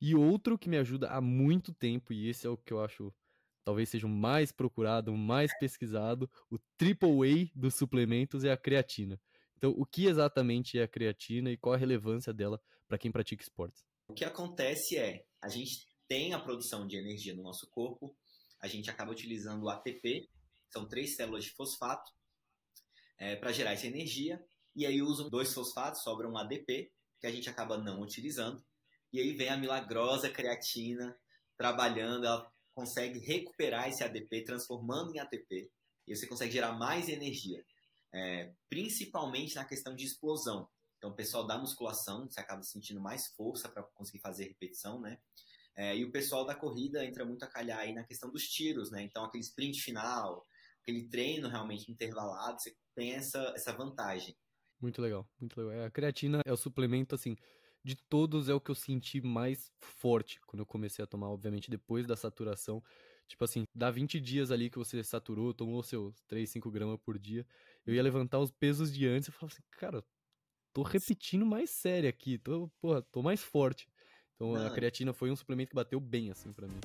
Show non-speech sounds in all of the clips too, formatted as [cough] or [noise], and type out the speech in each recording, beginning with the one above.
E outro que me ajuda há muito tempo, e esse é o que eu acho talvez seja o mais procurado, o mais pesquisado, o triple A dos suplementos é a creatina. Então, o que exatamente é a creatina e qual a relevância dela para quem pratica esportes? O que acontece é, a gente tem a produção de energia no nosso corpo, a gente acaba utilizando o ATP, são três células de fosfato, é, para gerar essa energia, e aí usam dois fosfatos, sobra um ADP, que a gente acaba não utilizando, e aí vem a milagrosa creatina trabalhando, ela consegue recuperar esse ADP, transformando em ATP, e você consegue gerar mais energia, é, principalmente na questão de explosão. Então, o pessoal da musculação, você acaba sentindo mais força para conseguir fazer repetição, né? É, e o pessoal da corrida entra muito a calhar aí na questão dos tiros, né? Então, aquele sprint final, aquele treino realmente intervalado, você tem essa, essa vantagem. Muito legal, muito legal. É, a creatina é o suplemento, assim, de todos é o que eu senti mais forte quando eu comecei a tomar, obviamente, depois da saturação. Tipo assim, dá 20 dias ali que você saturou, tomou seus 3, 5 gramas por dia. Eu ia levantar os pesos de antes e falava assim, cara, tô repetindo mais sério aqui, tô, porra, tô mais forte. Então Não. a creatina foi um suplemento que bateu bem, assim, para mim.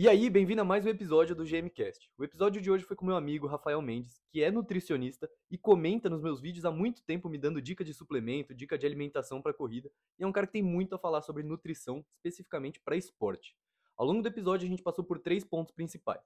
E aí, bem-vindo a mais um episódio do GMcast. O episódio de hoje foi com meu amigo Rafael Mendes, que é nutricionista e comenta nos meus vídeos há muito tempo me dando dica de suplemento, dica de alimentação para corrida, e é um cara que tem muito a falar sobre nutrição, especificamente para esporte. Ao longo do episódio a gente passou por três pontos principais.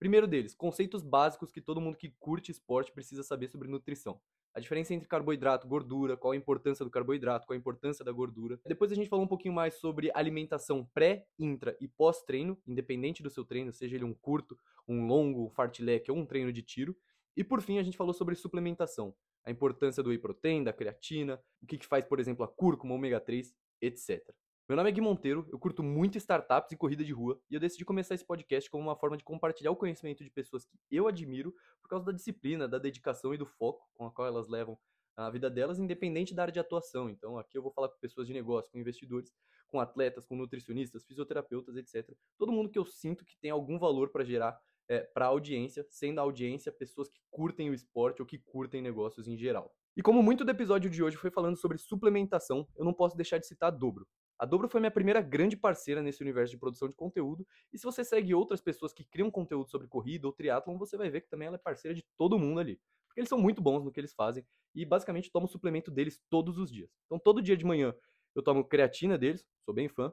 Primeiro deles, conceitos básicos que todo mundo que curte esporte precisa saber sobre nutrição a diferença entre carboidrato, gordura, qual a importância do carboidrato, qual a importância da gordura. Depois a gente falou um pouquinho mais sobre alimentação pré, intra e pós-treino, independente do seu treino, seja ele um curto, um longo, um fartlek ou um treino de tiro. E por fim a gente falou sobre suplementação, a importância do whey protein, da creatina, o que, que faz, por exemplo, a cúrcuma, ômega 3, etc. Meu nome é Gui Monteiro, eu curto muito startups e corrida de rua, e eu decidi começar esse podcast como uma forma de compartilhar o conhecimento de pessoas que eu admiro por causa da disciplina, da dedicação e do foco com a qual elas levam a vida delas, independente da área de atuação. Então, aqui eu vou falar com pessoas de negócio, com investidores, com atletas, com nutricionistas, fisioterapeutas, etc. Todo mundo que eu sinto que tem algum valor para gerar é, para a audiência, sendo a audiência pessoas que curtem o esporte ou que curtem negócios em geral. E como muito do episódio de hoje foi falando sobre suplementação, eu não posso deixar de citar a Dobro. A Dobro foi minha primeira grande parceira nesse universo de produção de conteúdo. E se você segue outras pessoas que criam conteúdo sobre corrida ou triatlon, você vai ver que também ela é parceira de todo mundo ali. Porque eles são muito bons no que eles fazem e basicamente tomo suplemento deles todos os dias. Então todo dia de manhã eu tomo creatina deles, sou bem fã.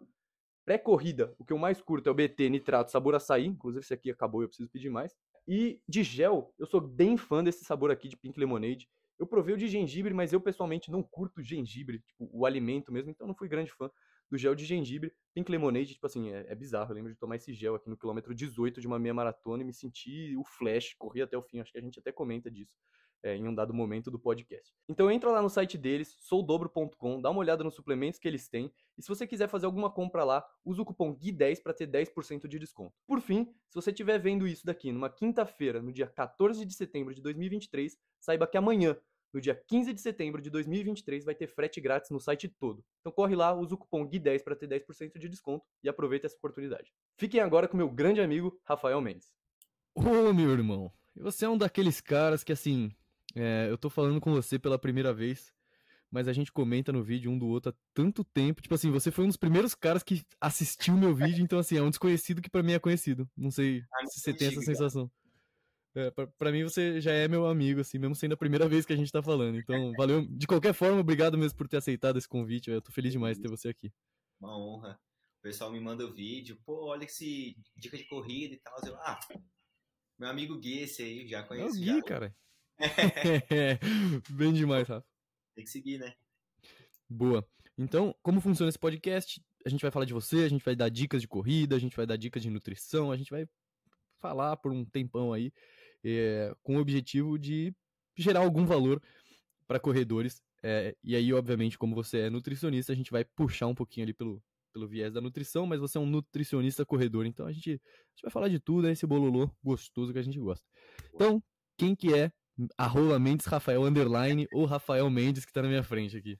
Pré-corrida, o que eu mais curto é o BT nitrato sabor açaí, inclusive esse aqui acabou, eu preciso pedir mais. E de gel, eu sou bem fã desse sabor aqui de Pink Lemonade. Eu provei o de gengibre, mas eu pessoalmente não curto gengibre, tipo, o alimento mesmo, então não fui grande fã do gel de gengibre. Pink Lemonade, tipo assim, é, é, bizarro. Eu lembro de tomar esse gel aqui no quilômetro 18 de uma meia maratona e me senti o flash, corri até o fim. Acho que a gente até comenta disso é, em um dado momento do podcast. Então entra lá no site deles, soudobro.com, dá uma olhada nos suplementos que eles têm. E se você quiser fazer alguma compra lá, usa o cupom GUI10 para ter 10% de desconto. Por fim, se você estiver vendo isso daqui numa quinta-feira, no dia 14 de setembro de 2023, saiba que amanhã no dia 15 de setembro de 2023 vai ter frete grátis no site todo. Então corre lá, usa o cupom GUI10 para ter 10% de desconto e aproveita essa oportunidade. Fiquem agora com meu grande amigo Rafael Mendes. Ô meu irmão, você é um daqueles caras que assim, é, eu tô falando com você pela primeira vez, mas a gente comenta no vídeo um do outro há tanto tempo. Tipo assim, você foi um dos primeiros caras que assistiu meu vídeo, então assim, é um desconhecido que para mim é conhecido. Não sei ah, se você tem essa sensação. É, pra, pra, mim você já é meu amigo, assim, mesmo sendo a primeira vez que a gente tá falando. Então, [laughs] valeu. De qualquer forma, obrigado mesmo por ter aceitado esse convite. Eu tô feliz demais de ter você aqui. Uma honra. O pessoal me manda o vídeo, pô, olha esse dica de corrida e tal. Eu, ah, meu amigo Gui, esse aí, já conheço. É o Gui, já. cara. [laughs] Bem demais, Rafa. Tem que seguir, né? Boa. Então, como funciona esse podcast? A gente vai falar de você, a gente vai dar dicas de corrida, a gente vai dar dicas de nutrição, a gente vai falar por um tempão aí é, com o objetivo de gerar algum valor para corredores. É, e aí, obviamente, como você é nutricionista, a gente vai puxar um pouquinho ali pelo, pelo viés da nutrição, mas você é um nutricionista corredor, então a gente, a gente vai falar de tudo, é esse bololô gostoso que a gente gosta. Então, quem que é arroba Mendes Rafael Underline ou Rafael Mendes que tá na minha frente aqui?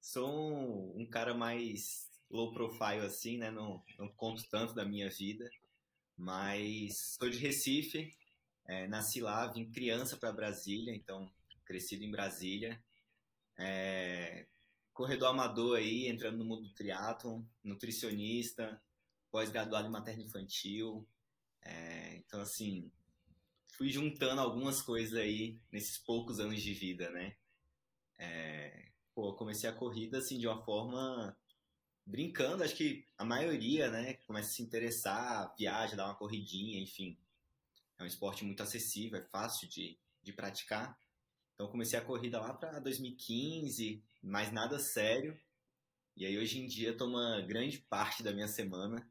Sou um, um cara mais low profile assim, né? Não, não conto tanto da minha vida, mas sou de Recife, é, nasci lá, vim criança para Brasília, então crescido em Brasília. É, corredor amador aí, entrando no mundo do triatlon, nutricionista, pós-graduado em materno infantil. É, então, assim, fui juntando algumas coisas aí nesses poucos anos de vida, né? É, pô, comecei a corrida, assim, de uma forma brincando, acho que a maioria, né, começa a se interessar, viaja, dá uma corridinha, enfim. É um esporte muito acessível, é fácil de, de praticar. Então comecei a corrida lá para 2015, mas nada sério. E aí hoje em dia toma grande parte da minha semana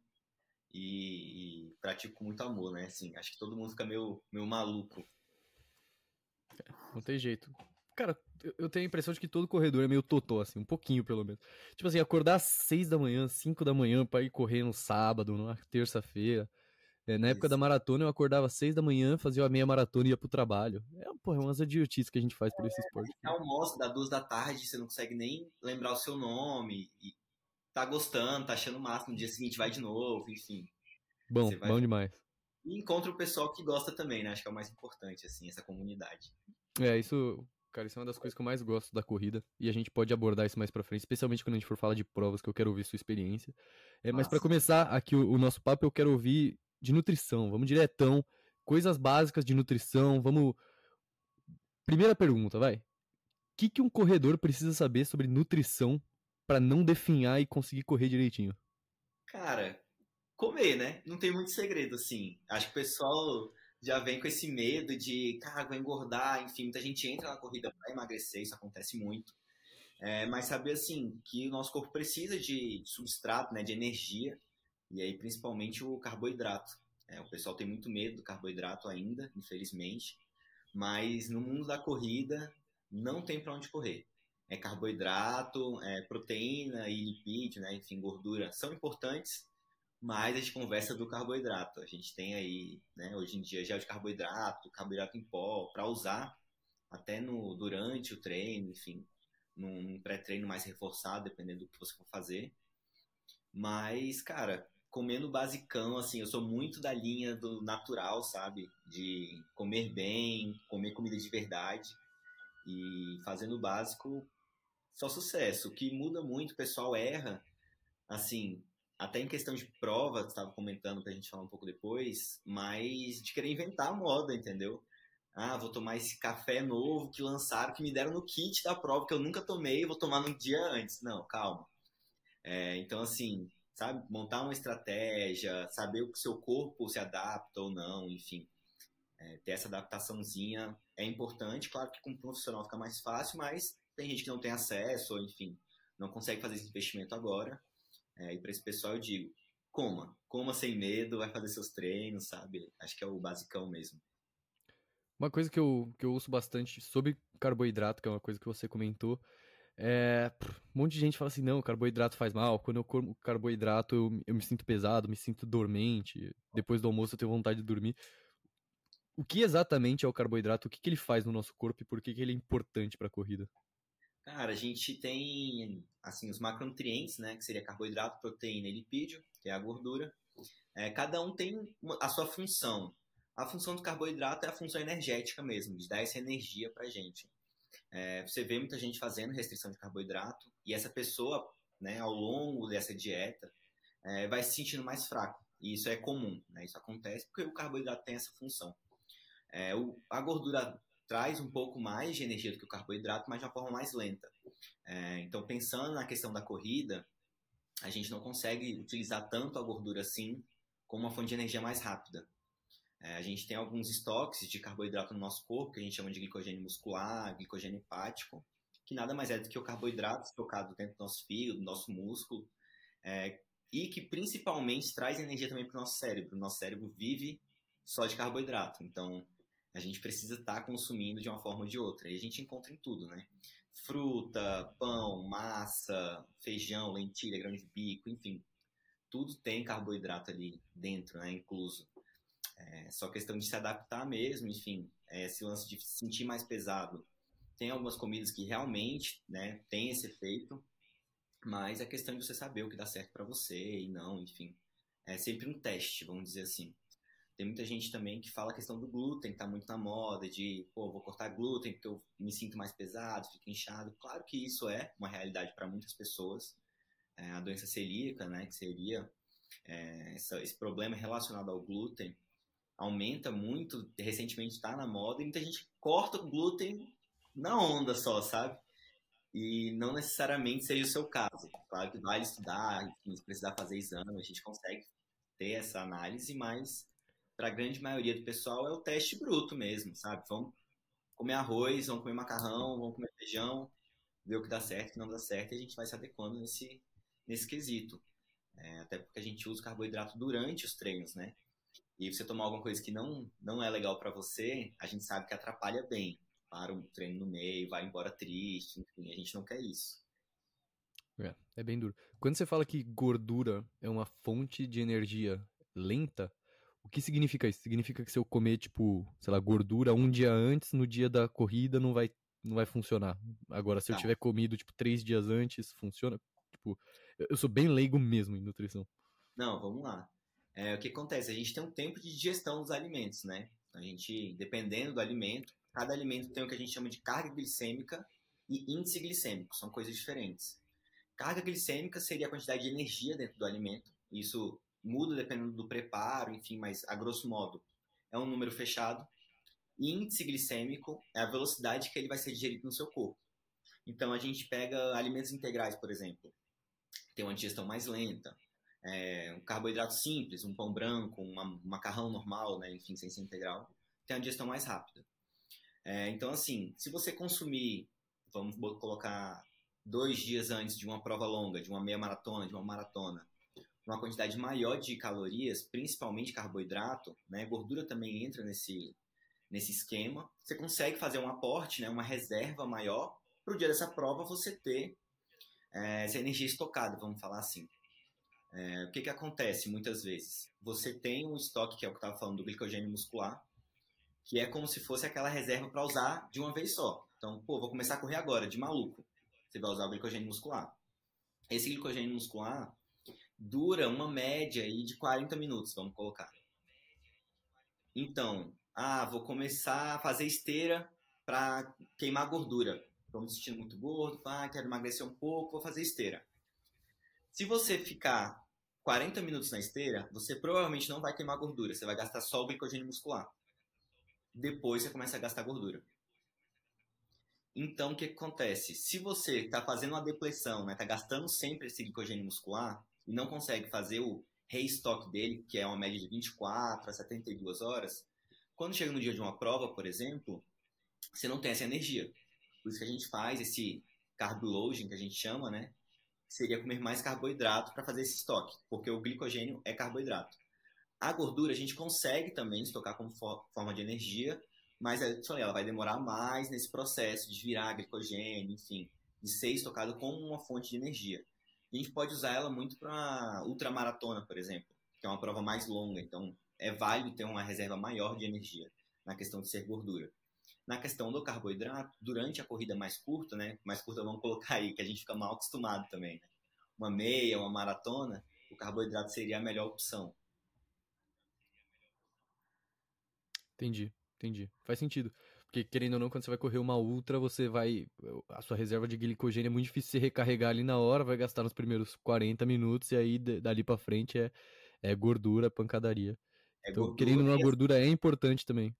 e, e, pratico com muito amor, né? Assim, acho que todo mundo fica meio, meio maluco. Não tem jeito. Cara, eu tenho a impressão de que todo corredor é meio totó, assim, um pouquinho pelo menos. Tipo assim, acordar às 6 da manhã, 5 da manhã para ir correr no sábado, numa terça-feira. É, na época da maratona, eu acordava às seis da manhã, fazia a meia maratona e ia pro trabalho. É, porra, é umas idiotices que a gente faz por esse esporte. É, almoço, dá duas da tarde, você não consegue nem lembrar o seu nome. E tá gostando, tá achando máximo. No dia seguinte vai de novo, enfim. Bom, vai... bom demais. E encontra o pessoal que gosta também, né? Acho que é o mais importante, assim, essa comunidade. É, isso, cara, isso é uma das coisas que eu mais gosto da corrida. E a gente pode abordar isso mais pra frente, especialmente quando a gente for falar de provas, que eu quero ouvir sua experiência. É, mas para começar aqui o, o nosso papo, eu quero ouvir de nutrição. Vamos diretão, coisas básicas de nutrição. Vamos. Primeira pergunta, vai. O que, que um corredor precisa saber sobre nutrição para não definhar e conseguir correr direitinho? Cara, comer, né? Não tem muito segredo, assim. Acho que o pessoal já vem com esse medo de, cara, vai engordar, enfim, muita gente entra na corrida para emagrecer, isso acontece muito. É, mas saber, assim, que o nosso corpo precisa de substrato, né, de energia, e aí principalmente o carboidrato. É, o pessoal tem muito medo do carboidrato ainda, infelizmente, mas no mundo da corrida não tem para onde correr. É carboidrato, é proteína e lipídio, né, enfim, gordura são importantes, mas a gente conversa do carboidrato. A gente tem aí, né, hoje em dia, gel de carboidrato, carboidrato em pó, para usar até no durante o treino, enfim, num pré-treino mais reforçado, dependendo do que você for fazer. Mas, cara, comendo basicão, assim, eu sou muito da linha do natural, sabe? De comer bem, comer comida de verdade e fazendo o básico, só sucesso. O que muda muito, o pessoal erra, assim, até em questão de prova, estava comentando pra gente falar um pouco depois, mas de querer inventar a moda, entendeu? Ah, vou tomar esse café novo que lançaram, que me deram no kit da prova, que eu nunca tomei, vou tomar no dia antes. Não, calma. É, então, assim, sabe? Montar uma estratégia, saber o que o seu corpo se adapta ou não, enfim. É, ter essa adaptaçãozinha é importante. Claro que com profissional fica mais fácil, mas tem gente que não tem acesso, ou enfim, não consegue fazer esse investimento agora. É, e para esse pessoal eu digo, coma. Coma sem medo, vai fazer seus treinos, sabe? Acho que é o basicão mesmo. Uma coisa que eu, que eu ouço bastante sobre carboidrato, que é uma coisa que você comentou, é, um monte de gente fala assim, não, carboidrato faz mal. Quando eu como carboidrato, eu, eu me sinto pesado, me sinto dormente. Depois do almoço eu tenho vontade de dormir. O que exatamente é o carboidrato? O que, que ele faz no nosso corpo e por que, que ele é importante para a corrida? Cara, a gente tem assim os macronutrientes, né, que seria carboidrato, proteína e lipídio, que é a gordura. É, cada um tem a sua função. A função do carboidrato é a função energética mesmo, de dar essa energia para gente. É, você vê muita gente fazendo restrição de carboidrato e essa pessoa, né, ao longo dessa dieta, é, vai se sentindo mais fraco. E isso é comum, né? Isso acontece porque o carboidrato tem essa função. É, o, a gordura traz um pouco mais de energia do que o carboidrato, mas de uma forma mais lenta. É, então, pensando na questão da corrida, a gente não consegue utilizar tanto a gordura assim como uma fonte de energia mais rápida. É, a gente tem alguns estoques de carboidrato no nosso corpo, que a gente chama de glicogênio muscular, glicogênio hepático, que nada mais é do que o carboidrato estocado dentro do nosso fígado, do nosso músculo, é, e que principalmente traz energia também para o nosso cérebro. O nosso cérebro vive só de carboidrato, então a gente precisa estar tá consumindo de uma forma ou de outra. E a gente encontra em tudo, né? Fruta, pão, massa, feijão, lentilha, grão de bico, enfim. Tudo tem carboidrato ali dentro, né? Incluso. É só questão de se adaptar mesmo, enfim, é, esse lance de se sentir mais pesado. Tem algumas comidas que realmente, né, tem esse efeito, mas é questão de você saber o que dá certo para você e não, enfim. É sempre um teste, vamos dizer assim. Tem muita gente também que fala a questão do glúten, que tá muito na moda, de, pô, vou cortar glúten porque eu me sinto mais pesado, fico inchado. Claro que isso é uma realidade para muitas pessoas. É, a doença celíaca, né, que seria é, esse problema relacionado ao glúten, aumenta muito, recentemente está na moda, e muita gente corta o glúten na onda só, sabe? E não necessariamente seja o seu caso. Claro que vale estudar, enfim, se precisar fazer exame, a gente consegue ter essa análise, mas para a grande maioria do pessoal é o teste bruto mesmo, sabe? Vamos comer arroz, vamos comer macarrão, vamos comer feijão, ver o que dá certo, o que não dá certo, e a gente vai se adequando nesse, nesse quesito. É, até porque a gente usa carboidrato durante os treinos, né? E você tomar alguma coisa que não, não é legal para você, a gente sabe que atrapalha bem. Para o treino no meio, vai embora triste, enfim, a gente não quer isso. É, é bem duro. Quando você fala que gordura é uma fonte de energia lenta, o que significa isso? Significa que se eu comer, tipo, sei lá, gordura um dia antes, no dia da corrida, não vai, não vai funcionar. Agora, se tá. eu tiver comido, tipo, três dias antes, funciona? Tipo, eu sou bem leigo mesmo em nutrição. Não, vamos lá. É, o que acontece? A gente tem um tempo de digestão dos alimentos, né? A gente, dependendo do alimento, cada alimento tem o que a gente chama de carga glicêmica e índice glicêmico, são coisas diferentes. Carga glicêmica seria a quantidade de energia dentro do alimento, isso muda dependendo do preparo, enfim, mas a grosso modo é um número fechado. E índice glicêmico é a velocidade que ele vai ser digerido no seu corpo. Então a gente pega alimentos integrais, por exemplo, tem uma digestão mais lenta, é, um carboidrato simples, um pão branco, uma, um macarrão normal, né, enfim, sem ser integral, tem uma digestão mais rápida. É, então, assim, se você consumir, vamos colocar dois dias antes de uma prova longa, de uma meia maratona, de uma maratona, uma quantidade maior de calorias, principalmente carboidrato, né, gordura também entra nesse, nesse esquema, você consegue fazer um aporte, né, uma reserva maior, para o dia dessa prova você ter é, essa energia estocada, vamos falar assim. É, o que, que acontece muitas vezes? Você tem um estoque, que é o que eu estava falando, do glicogênio muscular, que é como se fosse aquela reserva para usar de uma vez só. Então, pô, vou começar a correr agora, de maluco. Você vai usar o glicogênio muscular. Esse glicogênio muscular dura uma média aí de 40 minutos, vamos colocar. Então, ah, vou começar a fazer esteira para queimar gordura. Estou me sentindo muito gordo, ah, quero emagrecer um pouco, vou fazer esteira. Se você ficar 40 minutos na esteira, você provavelmente não vai queimar gordura, você vai gastar só o glicogênio muscular. Depois você começa a gastar gordura. Então, o que, acontece? Se você está fazendo uma depressão, está né, tá gastando sempre esse glicogênio muscular e não consegue fazer o restock dele, que é uma média de 24 a 72 horas, quando chega no dia de uma prova, por exemplo, você não tem essa energia. Por isso que a gente faz esse carb loading, que a gente chama, né? Seria comer mais carboidrato para fazer esse estoque, porque o glicogênio é carboidrato. A gordura a gente consegue também estocar como for forma de energia, mas é, ela vai demorar mais nesse processo de virar glicogênio, enfim, de ser estocado como uma fonte de energia. A gente pode usar ela muito para ultramaratona, por exemplo, que é uma prova mais longa, então é válido ter uma reserva maior de energia na questão de ser gordura. Na questão do carboidrato, durante a corrida mais curta, né? Mais curta vamos colocar aí, que a gente fica mal acostumado também, né? Uma meia, uma maratona, o carboidrato seria a melhor opção. Entendi, entendi. Faz sentido. Porque, querendo ou não, quando você vai correr uma ultra, você vai. A sua reserva de glicogênio é muito difícil você recarregar ali na hora, vai gastar nos primeiros 40 minutos, e aí dali pra frente é, é gordura, pancadaria. É então, gordura, querendo ou não, a gordura é importante também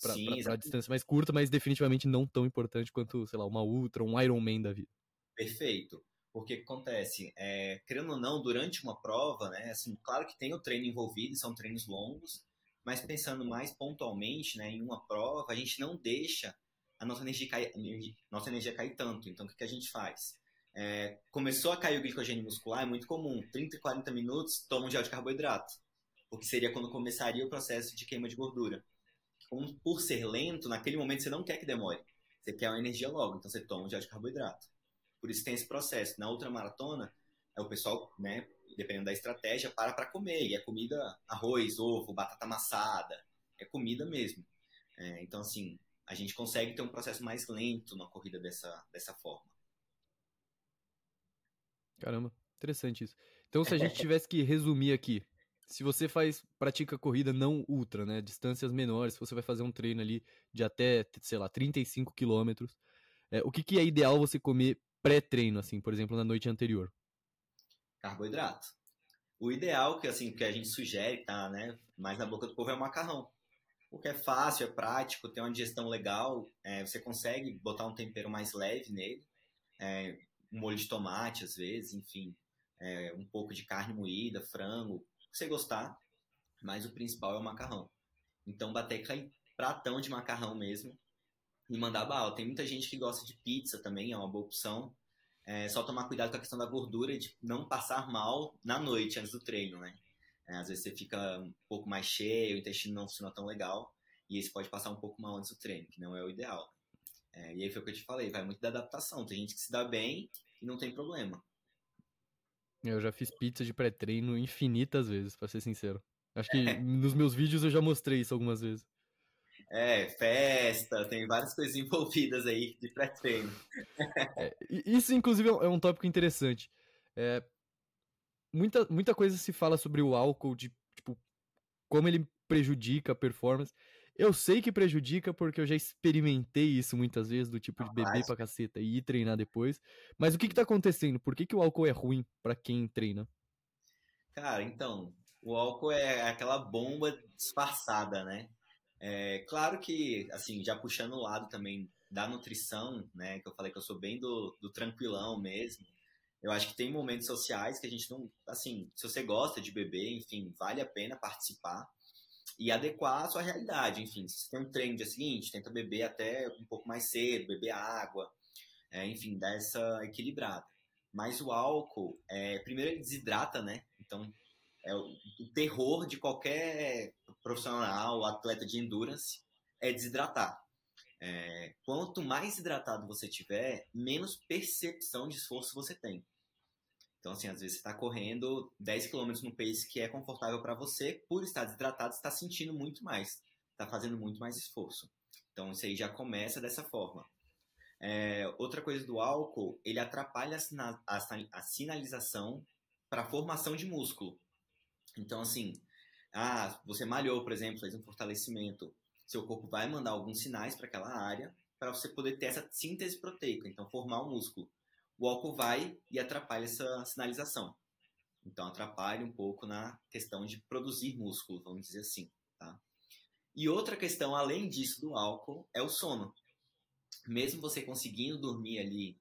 pra, pra distância mais curta, mas definitivamente não tão importante quanto, sei lá, uma ultra, um Ironman da vida. Perfeito. Porque o que acontece? É, querendo ou não, durante uma prova, né, assim, claro que tem o treino envolvido, são treinos longos, mas pensando mais pontualmente né, em uma prova, a gente não deixa a nossa energia cair, nossa energia cair tanto. Então, o que, que a gente faz? É, começou a cair o glicogênio muscular, é muito comum. 30 e 40 minutos, toma um gel de carboidrato. Porque seria quando começaria o processo de queima de gordura por ser lento, naquele momento você não quer que demore. Você quer uma energia logo, então você toma um gel de carboidrato. Por isso tem esse processo. Na ultramaratona, é o pessoal, né, dependendo da estratégia, para para comer. E é comida arroz, ovo, batata amassada. É comida mesmo. É, então, assim, a gente consegue ter um processo mais lento na corrida dessa, dessa forma. Caramba, interessante isso. Então, se a gente [laughs] tivesse que resumir aqui, se você faz, pratica corrida não ultra, né? Distâncias menores, você vai fazer um treino ali de até, sei lá, 35 quilômetros, é, o que, que é ideal você comer pré-treino, assim, por exemplo, na noite anterior? Carboidrato. O ideal que assim que a gente sugere, tá, né, mais na boca do povo é o macarrão, porque é fácil, é prático, tem uma digestão legal, é, você consegue botar um tempero mais leve nele, é, um molho de tomate às vezes, enfim, é, um pouco de carne moída, frango, você gostar, mas o principal é o macarrão. Então bater pratão de macarrão mesmo e mandar bala. Tem muita gente que gosta de pizza também, é uma boa opção. É só tomar cuidado com a questão da gordura de não passar mal na noite antes do treino, né? É, às vezes você fica um pouco mais cheio, o intestino não funciona tão legal e isso pode passar um pouco mal antes do treino, que não é o ideal. É, e aí foi o que eu te falei, vai muito da adaptação. Tem gente que se dá bem e não tem problema. Eu já fiz pizza de pré-treino infinitas vezes, para ser sincero. Acho que [laughs] nos meus vídeos eu já mostrei isso algumas vezes. É, festa, tem várias coisas envolvidas aí de pré-treino. é, isso, inclusive, é um tópico interessante. É, muita, muita coisa se fala sobre o álcool, de tipo, como ele prejudica a performance. Eu sei que prejudica porque eu já experimentei isso muitas vezes, do tipo de beber pra caceta e ir treinar depois. Mas o que que tá acontecendo? Por que, que o álcool é ruim para quem treina? Cara, então, o álcool é aquela bomba disfarçada, né? É, claro que, assim, já puxando o lado também da nutrição, né? Que eu falei que eu sou bem do, do tranquilão mesmo. Eu acho que tem momentos sociais que a gente não. Assim, se você gosta de beber, enfim, vale a pena participar e adequar a sua realidade. Enfim, se tem um treino no dia seguinte, tenta beber até um pouco mais cedo, beber água, é, enfim, dar essa equilibrada. Mas o álcool, é, primeiro ele desidrata, né? Então, é o, o terror de qualquer profissional, atleta de endurance, é desidratar. É, quanto mais hidratado você tiver, menos percepção de esforço você tem. Então, assim, às vezes você está correndo 10 km no pace que é confortável para você, por estar desidratado, está sentindo muito mais, está fazendo muito mais esforço. Então, isso aí já começa dessa forma. É, outra coisa do álcool, ele atrapalha a, a, a sinalização para a formação de músculo. Então, assim, ah, você malhou, por exemplo, fez um fortalecimento, seu corpo vai mandar alguns sinais para aquela área para você poder ter essa síntese proteica, então formar o músculo o álcool vai e atrapalha essa sinalização. Então, atrapalha um pouco na questão de produzir músculo, vamos dizer assim. Tá? E outra questão, além disso, do álcool, é o sono. Mesmo você conseguindo dormir ali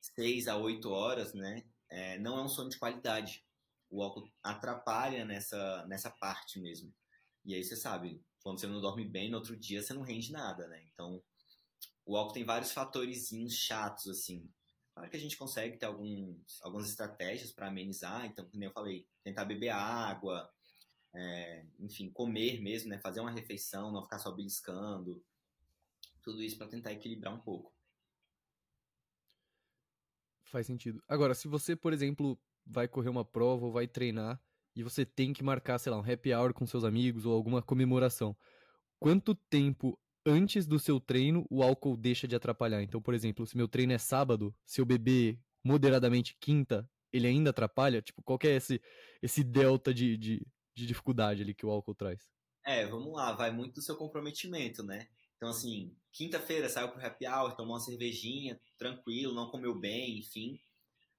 6 a 8 horas, né, é, não é um sono de qualidade. O álcool atrapalha nessa, nessa parte mesmo. E aí você sabe, quando você não dorme bem, no outro dia você não rende nada, né? Então, o álcool tem vários fatores chatos, assim. Claro que a gente consegue ter alguns, algumas estratégias para amenizar, então, como eu falei, tentar beber água, é, enfim, comer mesmo, né? fazer uma refeição, não ficar só beliscando, tudo isso para tentar equilibrar um pouco. Faz sentido. Agora, se você, por exemplo, vai correr uma prova ou vai treinar e você tem que marcar, sei lá, um happy hour com seus amigos ou alguma comemoração, quanto tempo antes do seu treino, o álcool deixa de atrapalhar. Então, por exemplo, se meu treino é sábado, se eu beber moderadamente quinta, ele ainda atrapalha? Tipo, qual é esse, esse delta de, de, de dificuldade ali que o álcool traz? É, vamos lá, vai muito do seu comprometimento, né? Então, assim, quinta-feira saiu pro happy hour, tomou uma cervejinha, tranquilo, não comeu bem, enfim.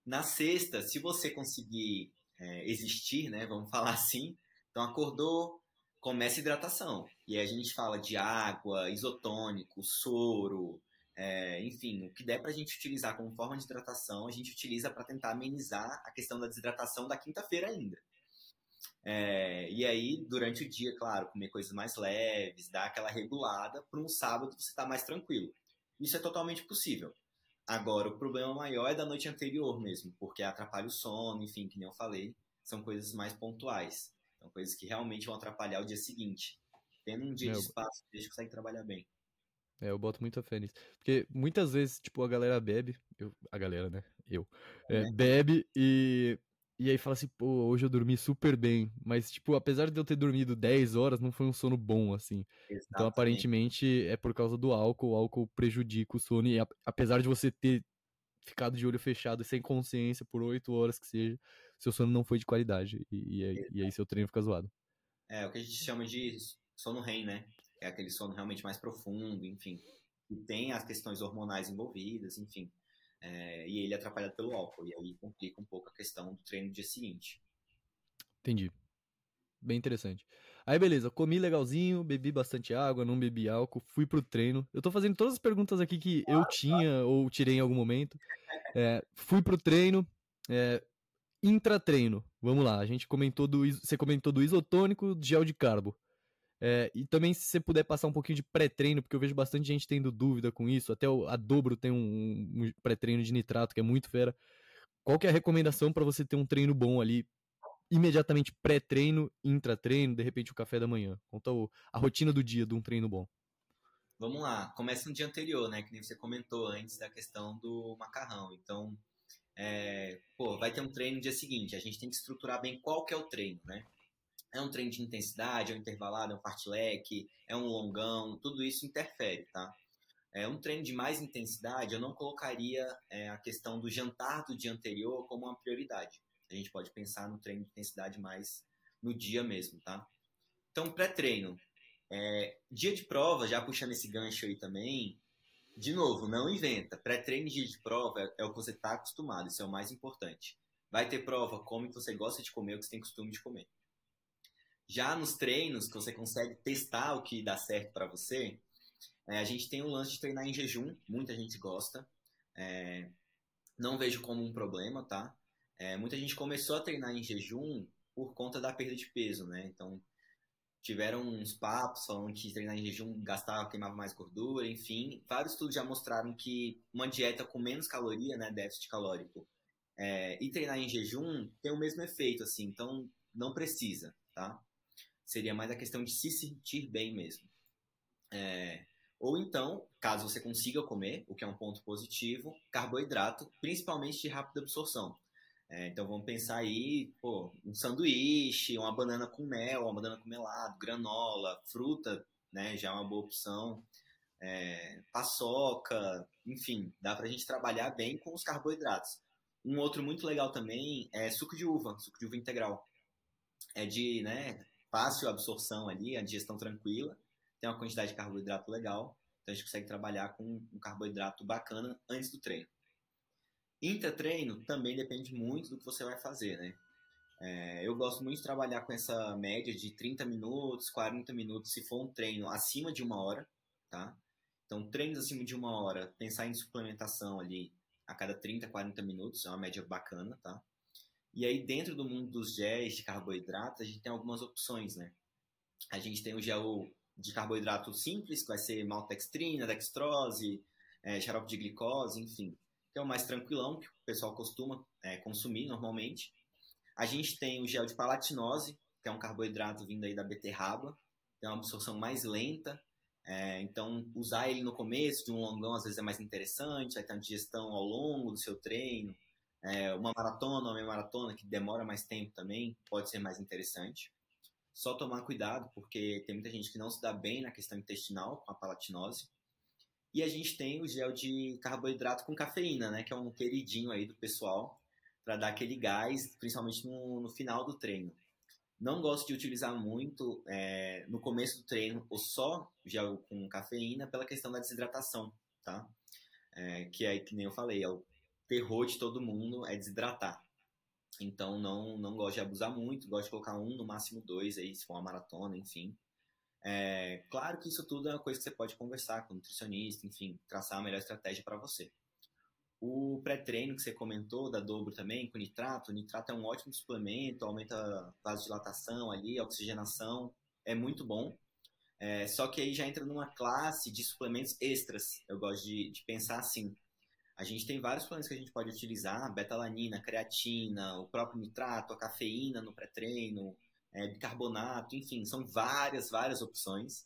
Na sexta, se você conseguir é, existir, né, vamos [laughs] falar assim, então acordou, começa hidratação. E a gente fala de água, isotônico, soro, é, enfim, o que der para a gente utilizar como forma de hidratação, a gente utiliza para tentar amenizar a questão da desidratação da quinta-feira ainda. É, e aí, durante o dia, claro, comer coisas mais leves, dar aquela regulada, para um sábado você tá mais tranquilo. Isso é totalmente possível. Agora, o problema maior é da noite anterior mesmo, porque atrapalha o sono, enfim, que nem eu falei, são coisas mais pontuais. São coisas que realmente vão atrapalhar o dia seguinte. Tendo um dia de espaço, deixa consegue trabalhar bem. É, eu boto muita fé nisso. Porque muitas vezes, tipo, a galera bebe, eu, a galera, né? Eu. É, é. Bebe e, e aí fala assim, pô, hoje eu dormi super bem. Mas, tipo, apesar de eu ter dormido 10 horas, não foi um sono bom, assim. Então, Exatamente. Então, aparentemente, é por causa do álcool. O álcool prejudica o sono. E apesar de você ter ficado de olho fechado e sem consciência por 8 horas que seja, seu sono não foi de qualidade e, e, aí, e aí seu treino fica zoado. É, o que a gente chama de sono REM, né? É aquele sono realmente mais profundo, enfim. E tem as questões hormonais envolvidas, enfim. É, e ele é atrapalhado pelo álcool. E aí complica um pouco a questão do treino no dia seguinte. Entendi. Bem interessante. Aí, beleza, comi legalzinho, bebi bastante água, não bebi álcool, fui pro treino. Eu tô fazendo todas as perguntas aqui que eu tinha ou tirei em algum momento. É, fui pro treino, é, intratreino. Vamos lá, a gente comentou do. Você comentou do isotônico, gel de carbo. É, e também se você puder passar um pouquinho de pré-treino, porque eu vejo bastante gente tendo dúvida com isso. Até o, a Dobro tem um, um pré-treino de nitrato que é muito fera. Qual que é a recomendação para você ter um treino bom ali imediatamente pré-treino, intra-treino, de repente o café da manhã? Conta o, a rotina do dia de um treino bom. Vamos lá, começa no dia anterior, né? Que nem você comentou antes da questão do macarrão. Então, é, pô, vai ter um treino no dia seguinte. A gente tem que estruturar bem qual que é o treino, né? É um treino de intensidade, é um intervalado, é um fartlek, é um longão, tudo isso interfere, tá? É um treino de mais intensidade, eu não colocaria é, a questão do jantar do dia anterior como uma prioridade. A gente pode pensar no treino de intensidade mais no dia mesmo, tá? Então, pré-treino. É, dia de prova, já puxando esse gancho aí também, de novo, não inventa. Pré-treino e dia de prova é, é o que você está acostumado, isso é o mais importante. Vai ter prova, come o que você gosta de comer, o que você tem costume de comer. Já nos treinos, que você consegue testar o que dá certo para você, é, a gente tem o lance de treinar em jejum, muita gente gosta. É, não vejo como um problema, tá? É, muita gente começou a treinar em jejum por conta da perda de peso, né? Então, tiveram uns papos falando que treinar em jejum gastava, queimava mais gordura, enfim. Vários estudos já mostraram que uma dieta com menos caloria, né, déficit calórico, é, e treinar em jejum tem o mesmo efeito, assim. Então, não precisa, tá? Seria mais a questão de se sentir bem mesmo. É, ou então, caso você consiga comer, o que é um ponto positivo, carboidrato, principalmente de rápida absorção. É, então vamos pensar aí, pô, um sanduíche, uma banana com mel, uma banana com melado, granola, fruta, né, já é uma boa opção. É, paçoca, enfim, dá pra gente trabalhar bem com os carboidratos. Um outro muito legal também é suco de uva, suco de uva integral. É de, né, fácil absorção ali, a digestão tranquila, tem uma quantidade de carboidrato legal, então a gente consegue trabalhar com um carboidrato bacana antes do treino. Intra-treino também depende muito do que você vai fazer, né? É, eu gosto muito de trabalhar com essa média de 30 minutos, 40 minutos, se for um treino acima de uma hora, tá? Então, treinos acima de uma hora, pensar em suplementação ali a cada 30, 40 minutos, é uma média bacana, tá? E aí, dentro do mundo dos géis de carboidrato, a gente tem algumas opções, né? A gente tem o gel de carboidrato simples, que vai ser maltodextrina, dextrose, é, xarope de glicose, enfim que é o mais tranquilão, que o pessoal costuma é, consumir normalmente. A gente tem o gel de palatinose, que é um carboidrato vindo aí da beterraba, tem uma absorção mais lenta, é, então usar ele no começo de um longão às vezes é mais interessante, vai ter uma digestão ao longo do seu treino. É, uma maratona, uma meia maratona que demora mais tempo também pode ser mais interessante. Só tomar cuidado, porque tem muita gente que não se dá bem na questão intestinal com a palatinose. E a gente tem o gel de carboidrato com cafeína, né? Que é um queridinho aí do pessoal para dar aquele gás, principalmente no, no, final do treino. Não gosto de utilizar muito é, no começo do treino ou só gel com cafeína pela questão da desidratação, tá? É, que é que nem eu falei, é o terror de todo mundo é desidratar. Então não não gosto de abusar muito, gosto de colocar um no máximo dois aí se for uma maratona, enfim. É, claro que isso tudo é uma coisa que você pode conversar com o nutricionista, enfim, traçar a melhor estratégia para você. O pré-treino que você comentou, da dobro também, com nitrato, o nitrato é um ótimo suplemento, aumenta a vasodilatação ali, a oxigenação, é muito bom. É, só que aí já entra numa classe de suplementos extras, eu gosto de, de pensar assim. A gente tem vários suplementos que a gente pode utilizar, betalanina, creatina, o próprio nitrato, a cafeína no pré-treino, é, bicarbonato, enfim, são várias, várias opções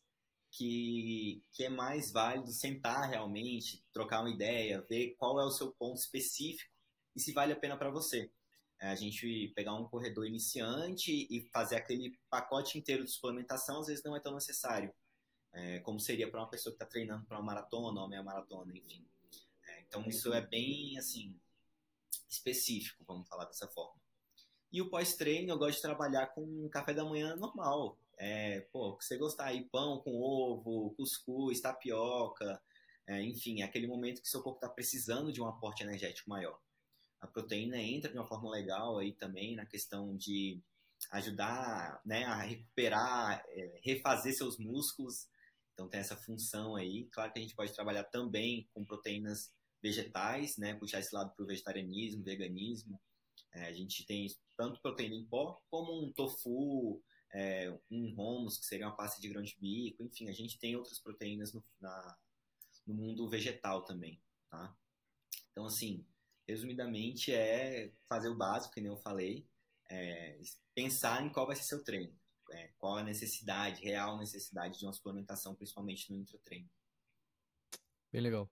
que, que é mais válido sentar realmente, trocar uma ideia, ver qual é o seu ponto específico e se vale a pena para você. É, a gente pegar um corredor iniciante e fazer aquele pacote inteiro de suplementação, às vezes não é tão necessário, é, como seria para uma pessoa que está treinando para uma maratona ou meia maratona, enfim. Então isso é bem assim específico, vamos falar dessa forma. E o pós-treino eu gosto de trabalhar com café da manhã normal. É, pô, você gostar aí, pão com ovo, cuscuz, tapioca, é, enfim, é aquele momento que seu corpo está precisando de um aporte energético maior. A proteína entra de uma forma legal aí também na questão de ajudar né, a recuperar, é, refazer seus músculos. Então tem essa função aí. Claro que a gente pode trabalhar também com proteínas vegetais, né, puxar esse lado para o vegetarianismo, veganismo. É, a gente tem tanto proteína em pó como um tofu, é, um hummus, que seria uma pasta de grão de bico, enfim, a gente tem outras proteínas no, na, no mundo vegetal também, tá? Então, assim, resumidamente é fazer o básico, que nem eu falei, é, pensar em qual vai ser seu treino, é, qual a necessidade, real necessidade de uma suplementação, principalmente no intratreino. Bem legal.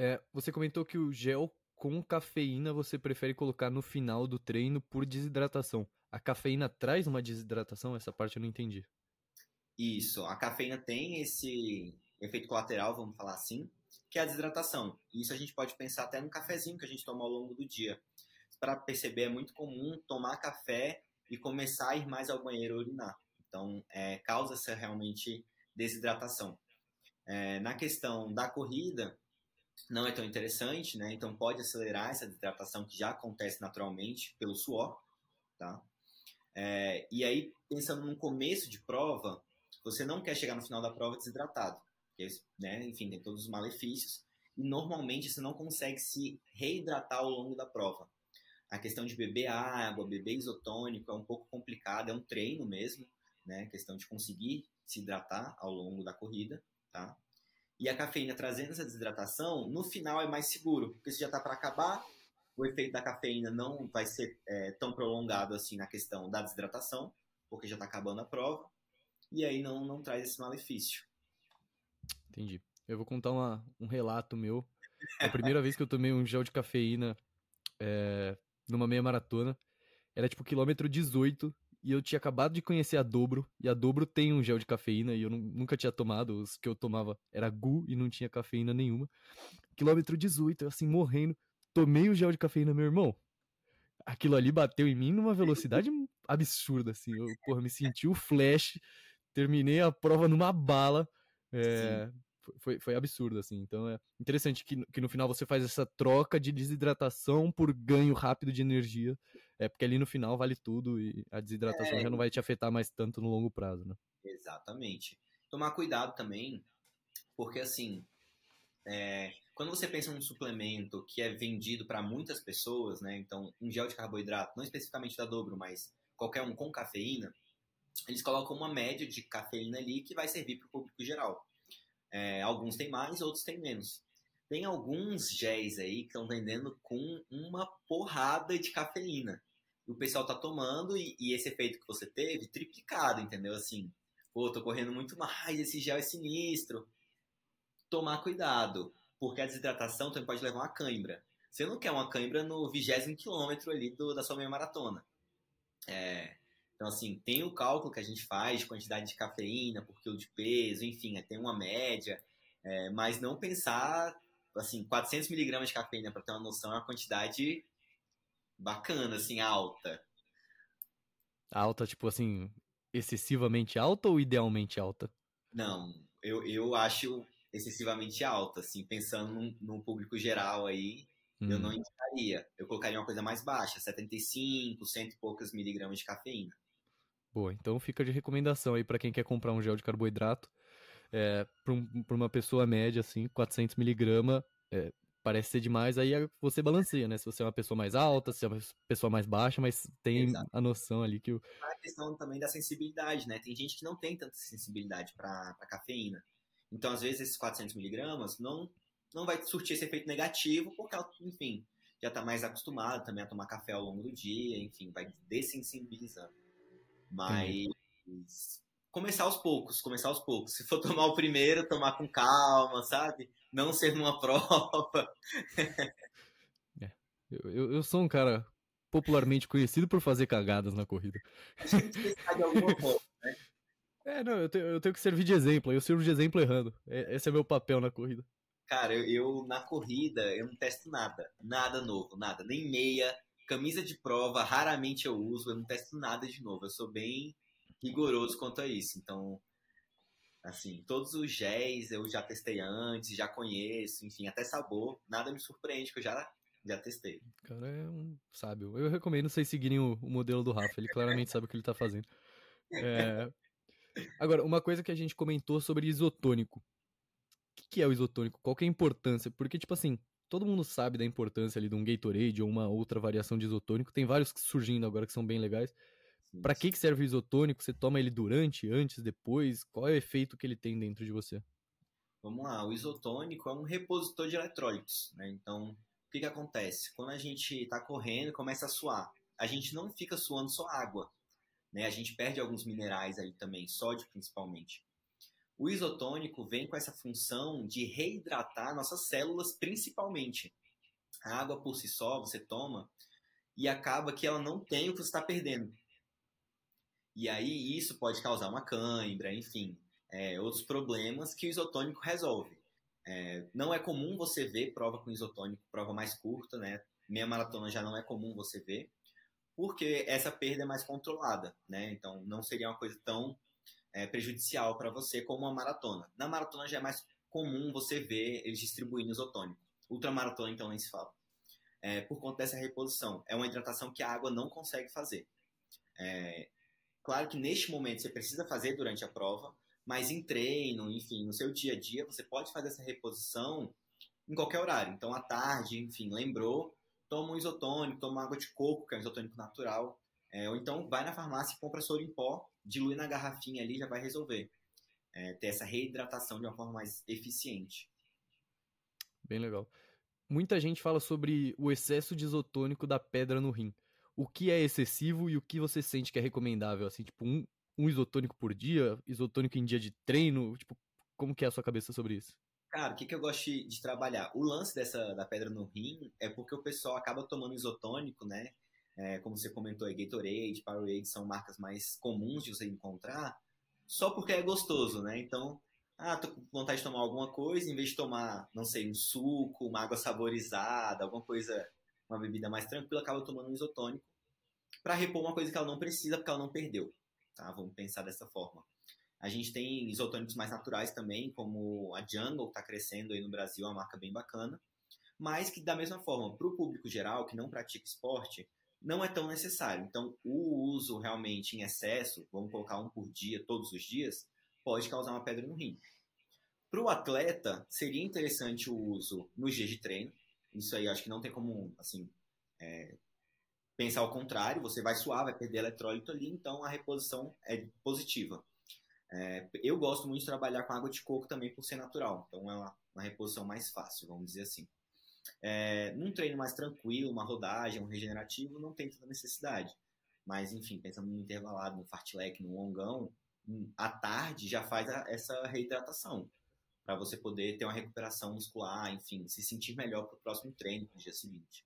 É, você comentou que o gel com cafeína você prefere colocar no final do treino por desidratação. A cafeína traz uma desidratação? Essa parte eu não entendi. Isso, a cafeína tem esse efeito colateral, vamos falar assim, que é a desidratação. Isso a gente pode pensar até no cafezinho que a gente toma ao longo do dia. Para perceber, é muito comum tomar café e começar a ir mais ao banheiro urinar. Então, é, causa essa realmente desidratação. É, na questão da corrida, não é tão interessante, né? Então pode acelerar essa desidratação que já acontece naturalmente pelo suor, tá? É, e aí, pensando no começo de prova, você não quer chegar no final da prova desidratado, porque, né, enfim, tem todos os malefícios, e normalmente você não consegue se reidratar ao longo da prova. A questão de beber água, beber isotônico é um pouco complicado, é um treino mesmo, né, a questão de conseguir se hidratar ao longo da corrida, tá? E a cafeína trazendo essa desidratação, no final é mais seguro, porque se já está para acabar, o efeito da cafeína não vai ser é, tão prolongado assim na questão da desidratação, porque já está acabando a prova, e aí não, não traz esse malefício. Entendi. Eu vou contar uma, um relato meu. A primeira vez que eu tomei um gel de cafeína é, numa meia maratona, era tipo quilômetro 18 e eu tinha acabado de conhecer a Dobro, e a Dobro tem um gel de cafeína, e eu nunca tinha tomado, os que eu tomava era Gu e não tinha cafeína nenhuma. Quilômetro 18, eu assim, morrendo, tomei o gel de cafeína, meu irmão. Aquilo ali bateu em mim numa velocidade absurda, assim. Eu, porra, me senti o flash, terminei a prova numa bala. É, foi, foi absurdo, assim. Então é interessante que, que no final você faz essa troca de desidratação por ganho rápido de energia. É porque ali no final vale tudo e a desidratação é, já não vai te afetar mais tanto no longo prazo, né? Exatamente. Tomar cuidado também, porque assim, é, quando você pensa num suplemento que é vendido para muitas pessoas, né? Então, um gel de carboidrato, não especificamente da Dobro, mas qualquer um com cafeína, eles colocam uma média de cafeína ali que vai servir para o público geral. É, alguns têm mais, outros têm menos. Tem alguns géis aí que estão vendendo com uma porrada de cafeína. O pessoal tá tomando e, e, esse efeito que você teve, triplicado, entendeu? Assim, pô, tô correndo muito mais, esse gel é sinistro. Tomar cuidado, porque a desidratação também pode levar uma cãibra. Você não quer uma cãibra no vigésimo quilômetro ali do, da sua meia maratona. É, então, assim, tem o cálculo que a gente faz de quantidade de cafeína por quilo de peso, enfim, é, tem uma média, é, mas não pensar, assim, 400 miligramas de cafeína, para ter uma noção, é uma quantidade bacana, assim, alta. Alta, tipo assim, excessivamente alta ou idealmente alta? Não, eu, eu acho excessivamente alta, assim, pensando no, no público geral aí, hum. eu não hum. indicaria. Eu colocaria uma coisa mais baixa, 75, cento e poucos miligramas de cafeína. Boa, então fica de recomendação aí para quem quer comprar um gel de carboidrato. É, para um, uma pessoa média, assim, 400 miligramas, é, parece ser demais, aí você balanceia, né? Se você é uma pessoa mais alta, se é uma pessoa mais baixa, mas tem Exato. a noção ali que o... A questão também da sensibilidade, né? Tem gente que não tem tanta sensibilidade para cafeína. Então, às vezes, esses 400 miligramas não, não vai surtir esse efeito negativo, porque, enfim, já está mais acostumado também a tomar café ao longo do dia, enfim, vai dessensibilizando. Mas começar aos poucos, começar aos poucos. Se for [laughs] tomar o primeiro, tomar com calma, sabe? Não ser numa [laughs] prova. é. eu, eu sou um cara popularmente conhecido por fazer cagadas na corrida. né? É, não, eu tenho, eu tenho que servir de exemplo. Eu sirvo de exemplo errando. É, esse é meu papel na corrida. Cara, eu, eu, na corrida eu não testo nada, nada novo, nada, nem meia, camisa de prova, raramente eu uso, eu não testo nada de novo. Eu sou bem rigoroso quanto a isso. Então, assim, todos os géis eu já testei antes, já conheço, enfim, até sabor, nada me surpreende que eu já já testei. O cara é um sábio. Eu recomendo vocês seguirem o, o modelo do Rafa, ele claramente sabe o que ele tá fazendo. É... Agora, uma coisa que a gente comentou sobre isotônico. O que é o isotônico? Qual que é a importância? Porque, tipo assim, todo mundo sabe da importância ali de um Gatorade ou uma outra variação de isotônico. Tem vários surgindo agora que são bem legais. Para que, que serve o isotônico? Você toma ele durante, antes, depois? Qual é o efeito que ele tem dentro de você? Vamos lá, o isotônico é um repositor de eletrólitos, né? Então, o que, que acontece? Quando a gente está correndo, começa a suar. A gente não fica suando só água, né? A gente perde alguns minerais aí também, sódio principalmente. O isotônico vem com essa função de reidratar nossas células principalmente. A água por si só você toma e acaba que ela não tem o que você está perdendo. E aí isso pode causar uma cãibra, enfim, é, outros problemas que o isotônico resolve. É, não é comum você ver prova com isotônico, prova mais curta, né? Meia maratona já não é comum você ver, porque essa perda é mais controlada, né? Então não seria uma coisa tão é, prejudicial para você como uma maratona. Na maratona já é mais comum você ver eles distribuindo isotônico. Ultramaratona, então, nem se fala. É, por conta dessa reposição. É uma hidratação que a água não consegue fazer. É, claro que neste momento você precisa fazer durante a prova, mas em treino, enfim, no seu dia a dia, você pode fazer essa reposição em qualquer horário. Então, à tarde, enfim, lembrou, toma um isotônico, toma água de coco, que é um isotônico natural. É, ou então vai na farmácia e compra soro em pó, dilui na garrafinha ali já vai resolver. É, ter essa reidratação de uma forma mais eficiente. Bem legal. Muita gente fala sobre o excesso de isotônico da pedra no rim. O que é excessivo e o que você sente que é recomendável? Assim, tipo, um, um isotônico por dia, isotônico em dia de treino, tipo, como que é a sua cabeça sobre isso? Cara, o que, que eu gosto de, trabalhar? O lance dessa da pedra no rim é porque o pessoal acaba tomando isotônico, né? É, como você comentou aí, Gatorade, Powerade são marcas mais comuns de você encontrar, só porque é gostoso, né? Então, ah, tô com vontade de tomar alguma coisa, em vez de tomar, não sei, um suco, uma água saborizada, alguma coisa, uma bebida mais tranquila, acaba tomando um isotônico para repor uma coisa que ela não precisa porque ela não perdeu, tá? Vamos pensar dessa forma. A gente tem isotônicos mais naturais também, como a Jungle está crescendo aí no Brasil, é uma marca bem bacana, mas que da mesma forma, para o público geral que não pratica esporte, não é tão necessário. Então, o uso realmente em excesso, vamos colocar um por dia, todos os dias, pode causar uma pedra no rim. Para o atleta, seria interessante o uso nos dias de treino. Isso aí acho que não tem como, assim, é, pensar ao contrário. Você vai suar, vai perder eletrólito ali, então a reposição é positiva. É, eu gosto muito de trabalhar com água de coco também por ser natural. Então é uma, uma reposição mais fácil, vamos dizer assim. É, num treino mais tranquilo, uma rodagem, um regenerativo, não tem tanta necessidade. Mas, enfim, pensando no intervalado, no fartlek, no longão, hum, à tarde já faz a, essa reidratação para você poder ter uma recuperação muscular, enfim, se sentir melhor para o próximo treino, no dia seguinte.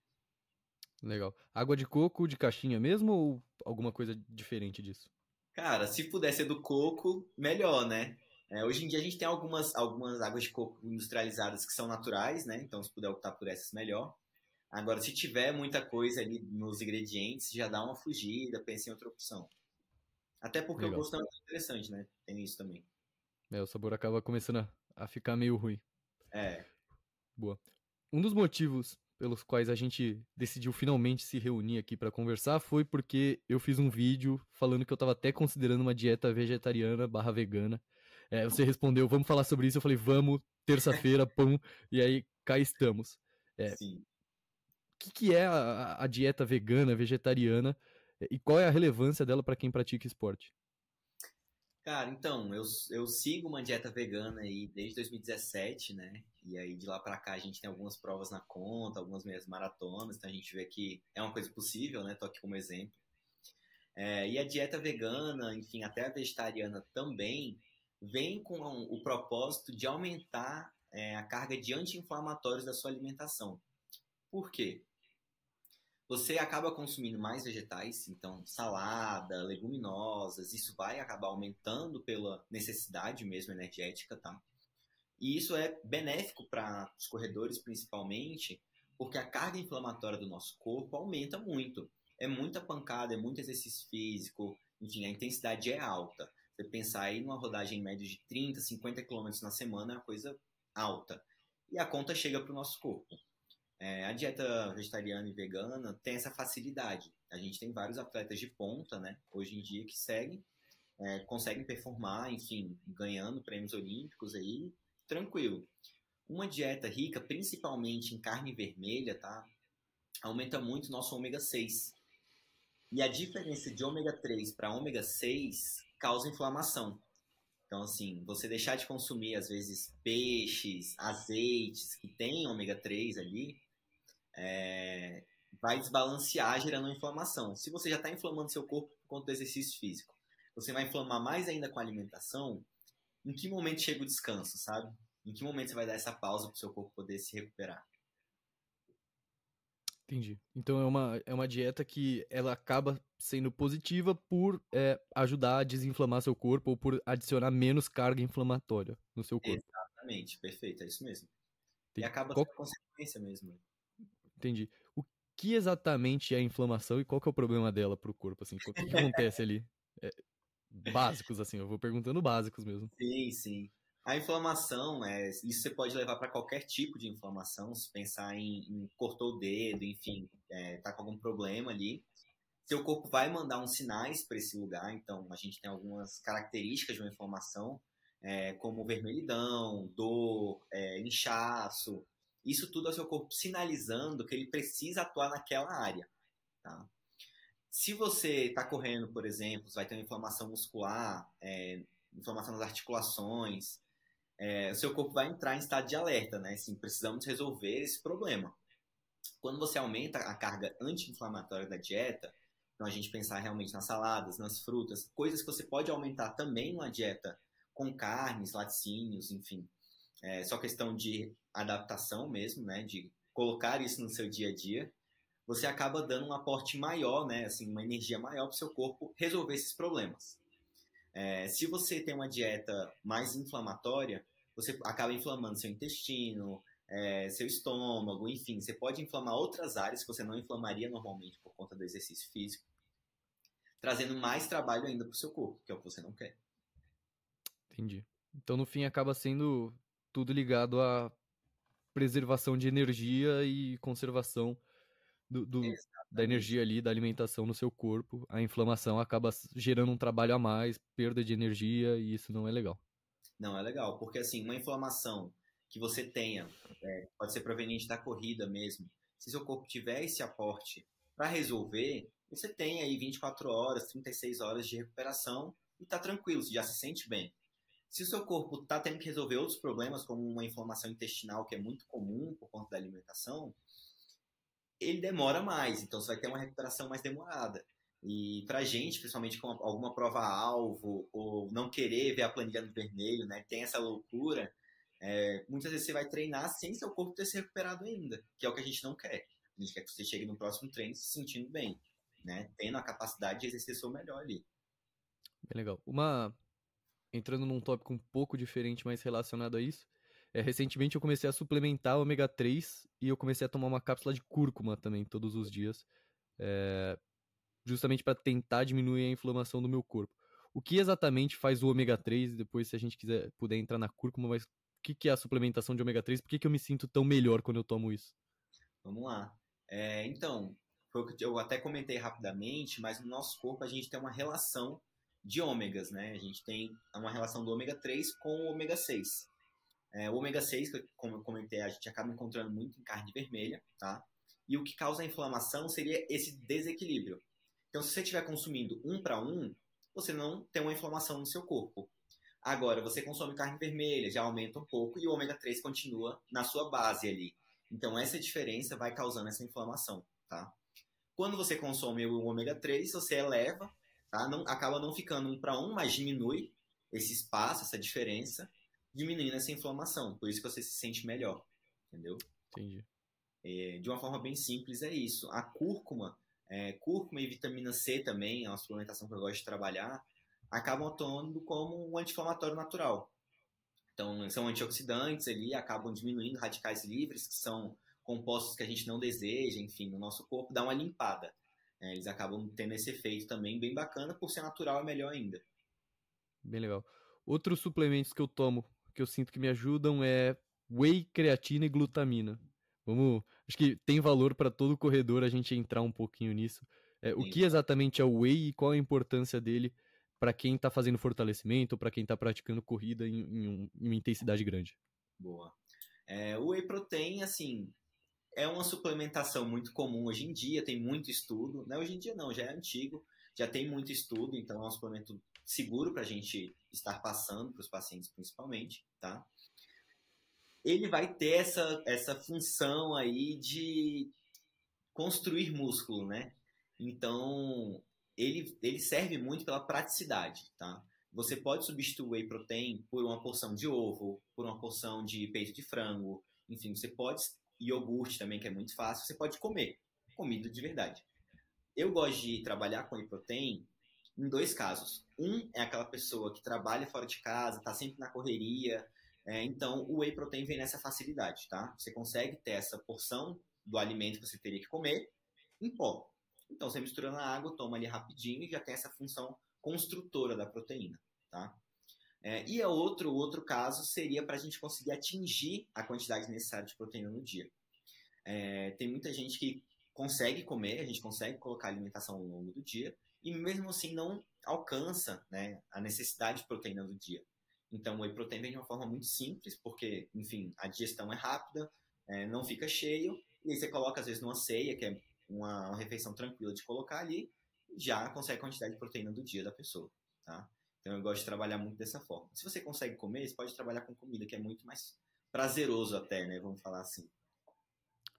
Legal. Água de coco de caixinha mesmo ou alguma coisa diferente disso? Cara, se puder ser do coco, melhor, né? É, hoje em dia a gente tem algumas, algumas águas de coco industrializadas que são naturais, né? Então, se puder optar por essas, melhor. Agora, se tiver muita coisa ali nos ingredientes, já dá uma fugida, pense em outra opção. Até porque Legal. o gosto é muito interessante, né? Tem isso também. É, o sabor acaba começando a, ficar meio ruim. É. Boa. Um dos motivos pelos quais a gente decidiu finalmente se reunir aqui para conversar foi porque eu fiz um vídeo falando que eu estava até considerando uma dieta vegetariana barra vegana é, você respondeu, vamos falar sobre isso. Eu falei, vamos, terça-feira, [laughs] pum, e aí cá estamos. É, Sim. O que, que é a, a, dieta vegana, vegetariana, e qual é a relevância dela para quem pratica esporte? Cara, então, eu, eu sigo uma dieta vegana aí desde 2017, né? E aí de lá para cá a gente tem algumas provas na conta, algumas meias maratonas, então a gente vê que é uma coisa possível, né? Tô aqui como exemplo. É, e a dieta vegana, enfim, até a vegetariana também, vem com o propósito de aumentar é, a carga de anti-inflamatórios da sua alimentação. Por quê? Você acaba consumindo mais vegetais, então salada, leguminosas, isso vai acabar aumentando pela necessidade mesmo energética, tá? E isso é benéfico para os corredores, principalmente, Porque a carga inflamatória do nosso corpo aumenta muito. É muita pancada, é muito exercício físico, enfim, a intensidade é alta. Você pensar aí numa rodagem média de 30, 50 km na semana é uma coisa alta. E a conta chega para o nosso corpo. É, a dieta vegetariana e vegana tem essa facilidade. A gente tem vários atletas de ponta, né, hoje em dia, que seguem, é, conseguem performar, enfim, ganhando prêmios olímpicos aí, tranquilo. Uma dieta rica, principalmente em carne vermelha, tá? Aumenta muito o nosso ômega 6. E a diferença de ômega 3 para ômega 6 causa inflamação. Então, assim, você deixar de consumir, às vezes, peixes, azeites que tem ômega 3 ali, é, vai desbalancear, gerando inflamação. Se você já está inflamando seu corpo por conta do exercício físico, você vai inflamar mais ainda com a alimentação, em que momento chega o descanso, sabe? Em que momento você vai dar essa pausa para o seu corpo poder se recuperar? Entendi. Então é uma, é uma dieta que ela acaba sendo positiva por é, ajudar a desinflamar seu corpo ou por adicionar menos carga inflamatória no seu corpo. Exatamente, perfeito, é isso mesmo. E acaba qual... sendo consequência mesmo. Entendi. O que exatamente é a inflamação e qual que é o problema dela pro corpo, assim? O que, acontece ali? É, básicos, assim, eu vou perguntando básicos mesmo. Sim, sim. A inflamação, é, isso você pode levar para qualquer tipo de inflamação, se pensar em, em cortou o dedo, enfim, é, tá com algum problema ali. Seu corpo vai mandar uns sinais para esse lugar, então a gente tem algumas características de uma inflamação, é, como vermelhidão, dor, é, inchaço. Isso tudo é o seu corpo sinalizando que ele precisa atuar naquela área. Tá? Se você está correndo, por exemplo, vai ter uma inflamação muscular, é, inflamação nas articulações, é, o seu corpo vai entrar em estado de alerta, né? Assim, precisamos resolver esse problema. Quando você aumenta a carga anti-inflamatória da dieta, então a gente pensar realmente nas saladas, nas frutas, coisas que você pode aumentar também numa dieta com carnes, laticínios, enfim. É só questão de adaptação mesmo, né? De colocar isso no seu dia a dia. Você acaba dando um aporte maior, né? Assim, uma energia maior para o seu corpo resolver esses problemas. É, se você tem uma dieta mais inflamatória, você acaba inflamando seu intestino, é, seu estômago, enfim, você pode inflamar outras áreas que você não inflamaria normalmente por conta do exercício físico, trazendo mais trabalho ainda para o seu corpo, que é o que você não quer. Entendi. Então, no fim, acaba sendo tudo ligado à preservação de energia e conservação do, do da energia ali, da alimentação no seu corpo. A inflamação acaba gerando um trabalho a mais, perda de energia, e isso não é legal. Não é legal, porque assim, uma inflamação que você tenha, é, pode ser proveniente da corrida mesmo, se seu corpo tiver esse aporte para resolver, você tem aí 24 horas, 36 horas de recuperação e tá tranquilo, você já se sente bem. Se o seu corpo tá tendo que resolver outros problemas, como uma inflamação intestinal, que é muito comum por conta da alimentação, ele demora mais, então você vai ter uma recuperação mais demorada. E para gente, principalmente com alguma prova-alvo, ou não querer ver a planilha no vermelho, né, tem essa loucura, é, muitas vezes você vai treinar sem seu corpo ter se recuperado ainda, que é o que a gente não quer. A gente quer que você chegue no próximo treino se sentindo bem, né, tendo a capacidade de exercer seu melhor ali. Bem legal. Uma entrando num tópico um pouco diferente, mas relacionado a isso, é, recentemente eu comecei a suplementar ômega 3 e eu comecei a tomar uma cápsula de cúrcuma também todos os dias. É, justamente para tentar diminuir a inflamação do meu corpo. O que exatamente faz o ômega 3? Depois, se a gente quiser puder entrar na cúrcuma, mas o que, que é a suplementação de ômega 3? Por que, que eu me sinto tão melhor quando eu tomo isso? Vamos lá. É, então, eu até comentei rapidamente, mas no nosso corpo a gente tem uma relação de ômegas, né? A gente tem uma relação do ômega 3 com o ômega 6. É, o ômega 6, como eu comentei, a gente acaba encontrando muito em carne vermelha, tá? E o que causa a inflamação seria esse desequilíbrio. Então, se você estiver consumindo um para um, você não tem uma inflamação no seu corpo. Agora, você consome carne vermelha, já aumenta um pouco e o ômega 3 continua na sua base ali. Então, essa diferença vai causando essa inflamação, tá? Quando você consome o ômega 3, você eleva, tá? Não, acaba não ficando um para um, mas diminui esse espaço, essa diferença, diminuindo essa inflamação. Por isso que você se sente melhor, entendeu? Entendi. É, de uma forma bem simples, é isso. A cúrcuma, é, cúrcuma e vitamina C também, é uma suplementação que eu gosto de trabalhar, acabam atuando como um anti-inflamatório natural. Então, são antioxidantes ali, acabam diminuindo radicais livres, que são compostos que a gente não deseja, enfim, no nosso corpo, dá uma limpada. É, eles acabam tendo esse efeito também bem bacana, por ser natural é melhor ainda. Bem legal. Outros suplementos que eu tomo, que eu sinto que me ajudam é whey, creatina e glutamina. Vamos, acho que tem valor para todo corredor a gente entrar um pouquinho nisso. É, o que exatamente é o whey e qual a importância dele para quem está fazendo fortalecimento, para quem está praticando corrida em, em, em, uma intensidade grande? Boa. É, o whey protein, assim, é uma suplementação muito comum hoje em dia, tem muito estudo. Não, hoje em dia não, já é antigo, já tem muito estudo, então é um suplemento seguro para a gente estar passando para os pacientes principalmente, tá? Ele vai ter essa, essa função aí de construir músculo, né? Então, ele, ele serve muito pela praticidade, tá? Você pode substituir whey protein por uma porção de ovo, por uma porção de peito de frango, enfim, você pode iogurte também, que é muito fácil, você pode comer comida de verdade. Eu gosto de trabalhar com whey em dois casos. Um é aquela pessoa que trabalha fora de casa, está sempre na correria, é, então o whey protein vem nessa facilidade, tá? Você consegue ter essa porção do alimento que você teria que comer em pó. Então você mistura na água, toma ali rapidinho e já tem essa função construtora da proteína, tá? É, e a outro, outro caso seria para a gente conseguir atingir a quantidade necessária de proteína no dia. É, tem muita gente que consegue comer, a gente consegue colocar alimentação ao longo do dia, e mesmo assim não alcança né, a necessidade de proteína do dia. Então, o whey protein vem de uma forma muito simples, porque, enfim, a digestão é rápida, é, não fica cheio, e aí você coloca, às vezes, numa ceia, que é uma, uma refeição tranquila de colocar ali, já consegue a quantidade de proteína do dia da pessoa, tá? Então eu gosto de trabalhar muito dessa forma. Se você consegue comer, você pode trabalhar com comida, que é muito mais prazeroso até, né? Vamos falar assim.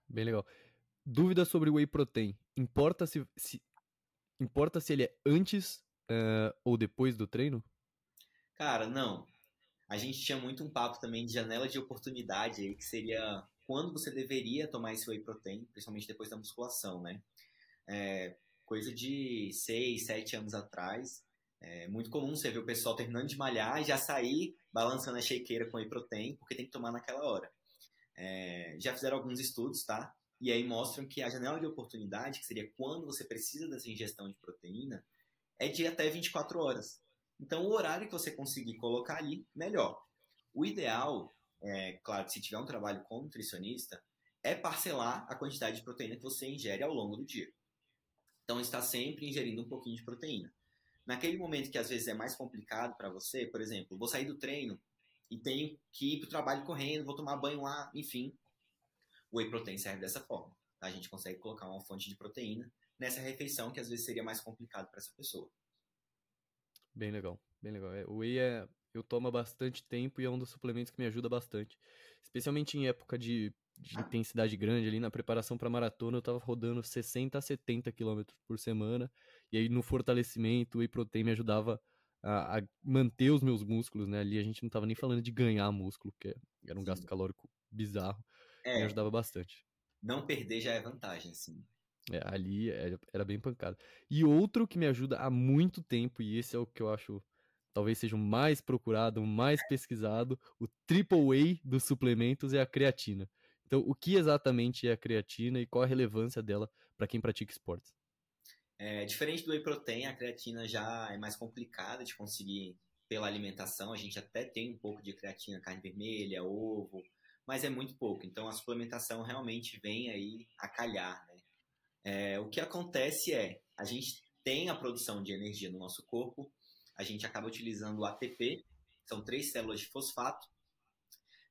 Bem legal. Dúvida sobre o whey protein. Importa se, se importa se ele é antes uh, ou depois do treino? Cara, não. A gente tinha muito um papo também de janela de oportunidade aí, que seria quando você deveria tomar esse whey protein, principalmente depois da musculação, né? É, coisa de 6, 7 anos atrás, é muito comum você ver o pessoal terminando de malhar e já sair balançando a shakeira com protein, porque tem que tomar naquela hora. É, já fizeram alguns estudos, tá? E aí mostram que a janela de oportunidade, que seria quando você precisa dessa ingestão de proteína, é de até 24 horas. Então, o horário que você conseguir colocar ali, melhor. O ideal, é, claro, se tiver um trabalho com nutricionista, é parcelar a quantidade de proteína que você ingere ao longo do dia. Então, está sempre ingerindo um pouquinho de proteína. Naquele momento que às vezes é mais complicado para você, por exemplo, vou sair do treino e tenho que ir para o trabalho correndo, vou tomar banho lá, enfim. O whey protein serve dessa forma. A gente consegue colocar uma fonte de proteína nessa refeição que às vezes seria mais complicado para essa pessoa. Bem legal, bem legal. É, o whey é, eu tomo há bastante tempo e é um dos suplementos que me ajuda bastante. Especialmente em época de, de intensidade grande ali na preparação para maratona, eu estava rodando 60 a 70 km por semana e aí no fortalecimento, o whey protein me ajudava a, a, manter os meus músculos, né? Ali a gente não tava nem falando de ganhar músculo, que era um gasto calórico bizarro. É, me ajudava bastante. Não perder já é vantagem, sim. É, ali era, era bem pancada. E outro que me ajuda há muito tempo, e esse é o que eu acho talvez seja o mais procurado, o mais pesquisado, o triple whey dos suplementos é a creatina. Então, o que exatamente é a creatina e qual a relevância dela para quem pratica esportes? É, diferente do whey protein, a creatina já é mais complicada de conseguir pela alimentação. A gente até tem um pouco de creatina, carne vermelha, ovo, mas é muito pouco. Então a suplementação realmente vem aí a calhar. Né? É, o que acontece é, a gente tem a produção de energia no nosso corpo, a gente acaba utilizando o ATP, são três células de fosfato,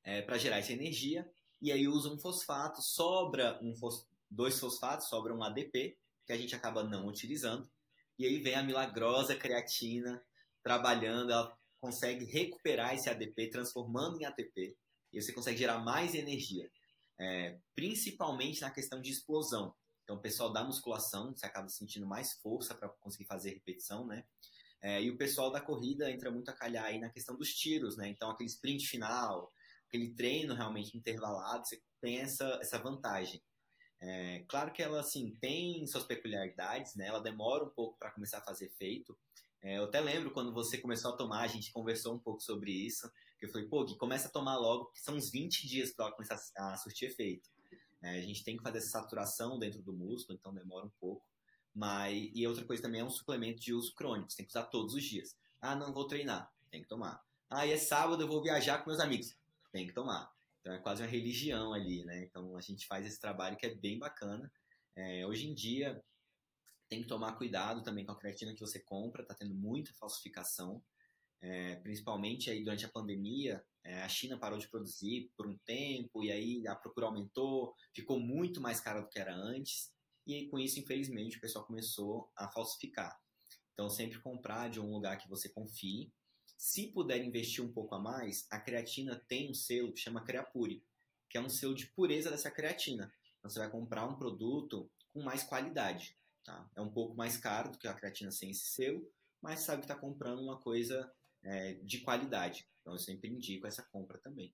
é, para gerar essa energia, e aí usa um fosfato, sobra um fos, dois fosfatos, sobra um ADP, que a gente acaba não utilizando. E aí vem a milagrosa creatina trabalhando, ela consegue recuperar esse ADP, transformando em ATP, e você consegue gerar mais energia, é, principalmente na questão de explosão. Então, o pessoal da musculação, você acaba sentindo mais força para conseguir fazer repetição, né? É, e o pessoal da corrida entra muito a calhar aí na questão dos tiros, né? Então, aquele sprint final, aquele treino realmente intervalado, você tem essa, essa vantagem. É, claro que ela assim tem suas peculiaridades, né? Ela demora um pouco para começar a fazer efeito. É, eu até lembro quando você começou a tomar, a gente conversou um pouco sobre isso. Que eu falei, pô, que começa a tomar logo, que são uns 20 dias para ela começar a surtir efeito. É, a gente tem que fazer essa saturação dentro do músculo, então demora um pouco. Mas, e outra coisa também é um suplemento de uso crônico, você tem que usar todos os dias. Ah, não vou treinar, tem que tomar. Ah, e é sábado, eu vou viajar com meus amigos, tem que tomar. Então é quase uma religião ali, né? Então a gente faz esse trabalho que é bem bacana. É, hoje em dia tem que tomar cuidado também com a creatina que você compra, tá tendo muita falsificação. É, principalmente aí durante a pandemia, é, a China parou de produzir por um tempo e aí a procura aumentou, ficou muito mais cara do que era antes e com isso, infelizmente, o pessoal começou a falsificar. Então, sempre comprar de um lugar que você confie. Se puder investir um pouco a mais, a creatina tem um selo que chama Creapure, que é um selo de pureza dessa creatina. Então, você vai comprar um produto com mais qualidade. Tá? É um pouco mais caro do que a creatina sem esse selo, mas sabe que está comprando uma coisa é, de qualidade. Então eu sempre indico essa compra também.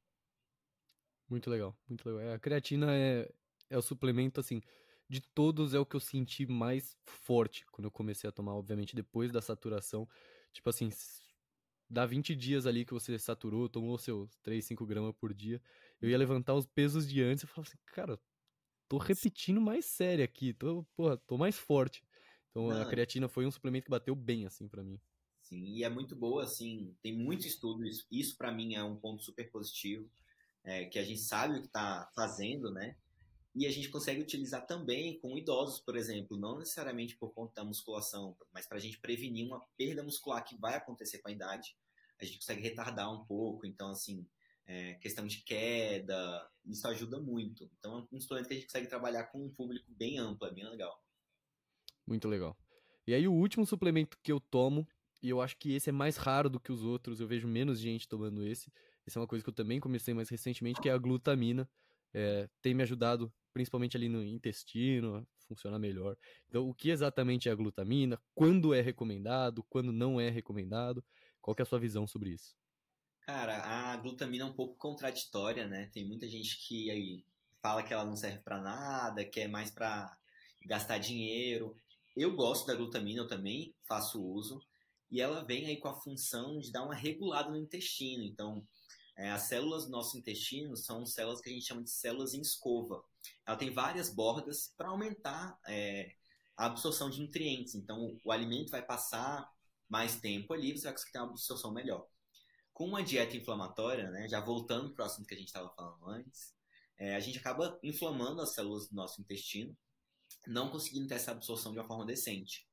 Muito legal, muito legal. É, a creatina é, é o suplemento, assim, de todos é o que eu senti mais forte quando eu comecei a tomar, obviamente, depois da saturação. Tipo assim, dá 20 dias ali que você saturou, tomou seus 3, 5 gramas por dia. Eu ia levantar os pesos de antes e falava assim, cara, tô repetindo mais sério aqui, tô, porra, tô mais forte. Então Não. a creatina foi um suplemento que bateu bem, assim, para mim. Sim, e é muito boa, assim, tem muito estudo, isso, isso para mim é um ponto super positivo, é, que a gente sabe o que está fazendo, né? E a gente consegue utilizar também com idosos, por exemplo, não necessariamente por conta da musculação, mas para a gente prevenir uma perda muscular que vai acontecer com a idade, a gente consegue retardar um pouco, então, assim, é, questão de queda, isso ajuda muito. Então, é um suplemento que a gente consegue trabalhar com um público bem amplo, é bem legal. Muito legal. E aí, o último suplemento que eu tomo e eu acho que esse é mais raro do que os outros, eu vejo menos gente tomando esse. Essa é uma coisa que eu também comecei mais recentemente, que é a glutamina. É, tem me ajudado, principalmente ali no intestino, a funcionar melhor. Então, o que exatamente é a glutamina? Quando é recomendado? Quando não é recomendado? Qual é a sua visão sobre isso? Cara, a glutamina é um pouco contraditória, né? Tem muita gente que aí fala que ela não serve para nada, que é mais para gastar dinheiro. Eu gosto da glutamina, eu também faço uso e ela vem aí com a função de dar uma regulada no intestino. Então, é, as células do nosso intestino são células que a gente chama de células em escova. Ela tem várias bordas para aumentar é, a absorção de nutrientes. Então, o alimento vai passar mais tempo ali, você vai conseguir ter uma absorção melhor. Com uma dieta inflamatória, né, já voltando para o assunto que a gente estava falando antes, é, a gente acaba inflamando as células do nosso intestino, não conseguindo ter essa absorção de uma forma decente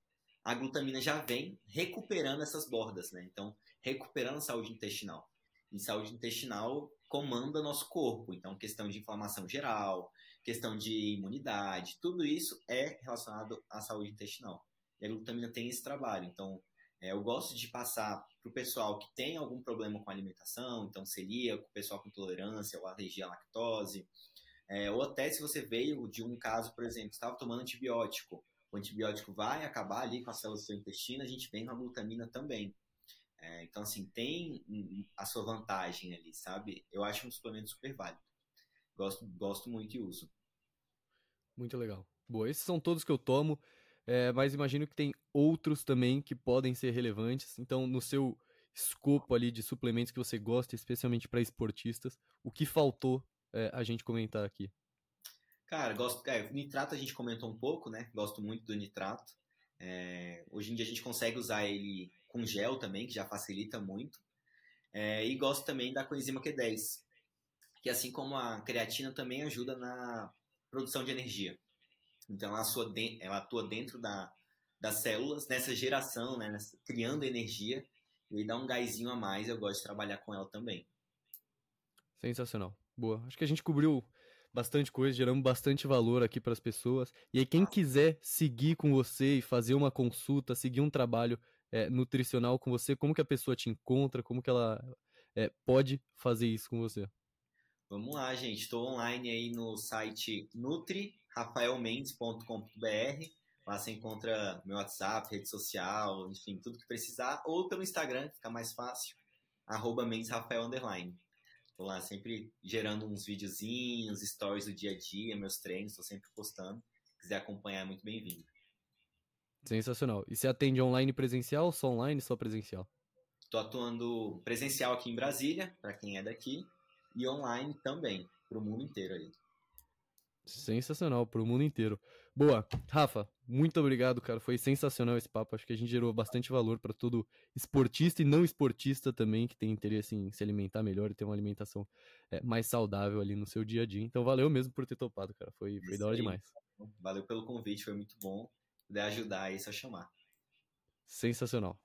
a glutamina já vem recuperando essas bordas, né? Então, recuperando a saúde intestinal. E saúde intestinal comanda nosso corpo. Então, questão de inflamação geral, questão de imunidade, tudo isso é relacionado à saúde intestinal. E a glutamina tem esse trabalho. Então, é, eu gosto de passar para o pessoal que tem algum problema com alimentação, então celíaco, pessoal com intolerância ou alergia à lactose, é, ou até se você veio de um caso, por exemplo, estava tomando antibiótico, o antibiótico vai acabar ali com as células do seu intestino, a gente vem com a glutamina também. É, então, assim, tem a sua vantagem ali, sabe? Eu acho um suplemento super válido. Gosto, gosto muito e uso. Muito legal. Boa, esses são todos que eu tomo, é, mas imagino que tem outros também que podem ser relevantes. Então, no seu escopo ali de suplementos que você gosta, especialmente para esportistas, o que faltou é, a gente comentar aqui? Cara, gosto. É, nitrato a gente comentou um pouco, né? Gosto muito do nitrato. É, hoje em dia a gente consegue usar ele com gel também, que já facilita muito. É, e gosto também da coenzima Q10, que assim como a creatina também ajuda na produção de energia. Então ela ela atua dentro da, das células, nessa geração, né, nessa, criando energia, e dá um gásinho a mais. Eu gosto de trabalhar com ela também. Sensacional. Boa. Acho que a gente cobriu bastante coisa, geramos bastante valor aqui para as pessoas. E aí, quem quiser seguir com você e fazer uma consulta, seguir um trabalho é, nutricional com você, como que a pessoa te encontra, como que ela é, pode fazer isso com você? Vamos lá, gente. Estou online aí no site nutrirafaelmendes.com.br. Lá você encontra meu WhatsApp, rede social, enfim, tudo que precisar. Ou pelo Instagram, que fica mais fácil, arroba underline. Tô lá sempre gerando uns videozinhos, stories do dia a dia, meus treinos, tô sempre postando. Se quiser acompanhar, é muito bem-vindo. Sensacional. E você atende online presencial, só online, só presencial? Tô atuando presencial aqui em Brasília, para quem é daqui, e online também, para o mundo inteiro aí. Sensacional, pro mundo inteiro. Boa. Rafa, muito obrigado, cara. Foi sensacional esse papo. Acho que a gente gerou bastante valor para todo esportista e não esportista também que tem interesse em se alimentar melhor e ter uma alimentação é, mais saudável ali no seu dia a dia. Então, valeu mesmo por ter topado, cara. Foi, foi da hora demais. Valeu pelo convite, foi muito bom. Se puder ajudar aí, é só chamar. Sensacional.